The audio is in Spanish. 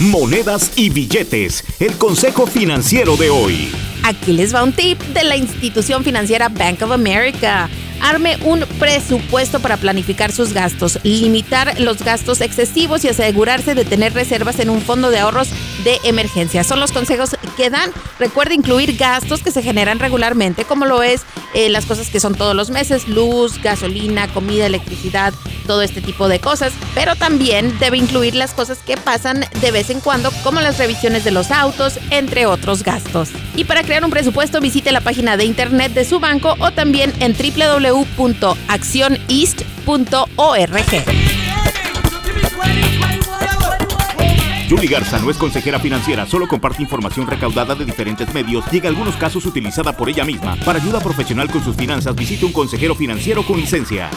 Monedas y billetes, el consejo financiero de hoy. Aquí les va un tip de la institución financiera Bank of America. Arme un presupuesto para planificar sus gastos, limitar los gastos excesivos y asegurarse de tener reservas en un fondo de ahorros de emergencia. Son los consejos que dan. Recuerde incluir gastos que se generan regularmente, como lo es eh, las cosas que son todos los meses, luz, gasolina, comida, electricidad, todo este tipo de cosas. Pero también debe incluir las cosas que pasan de vez en cuando, como las revisiones de los autos, entre otros gastos. Y para crear un presupuesto, visite la página de internet de su banco o también en www.accioneast.org. Julie Garza no es consejera financiera, solo comparte información recaudada de diferentes medios y en algunos casos utilizada por ella misma. Para ayuda profesional con sus finanzas, visite un consejero financiero con licencia.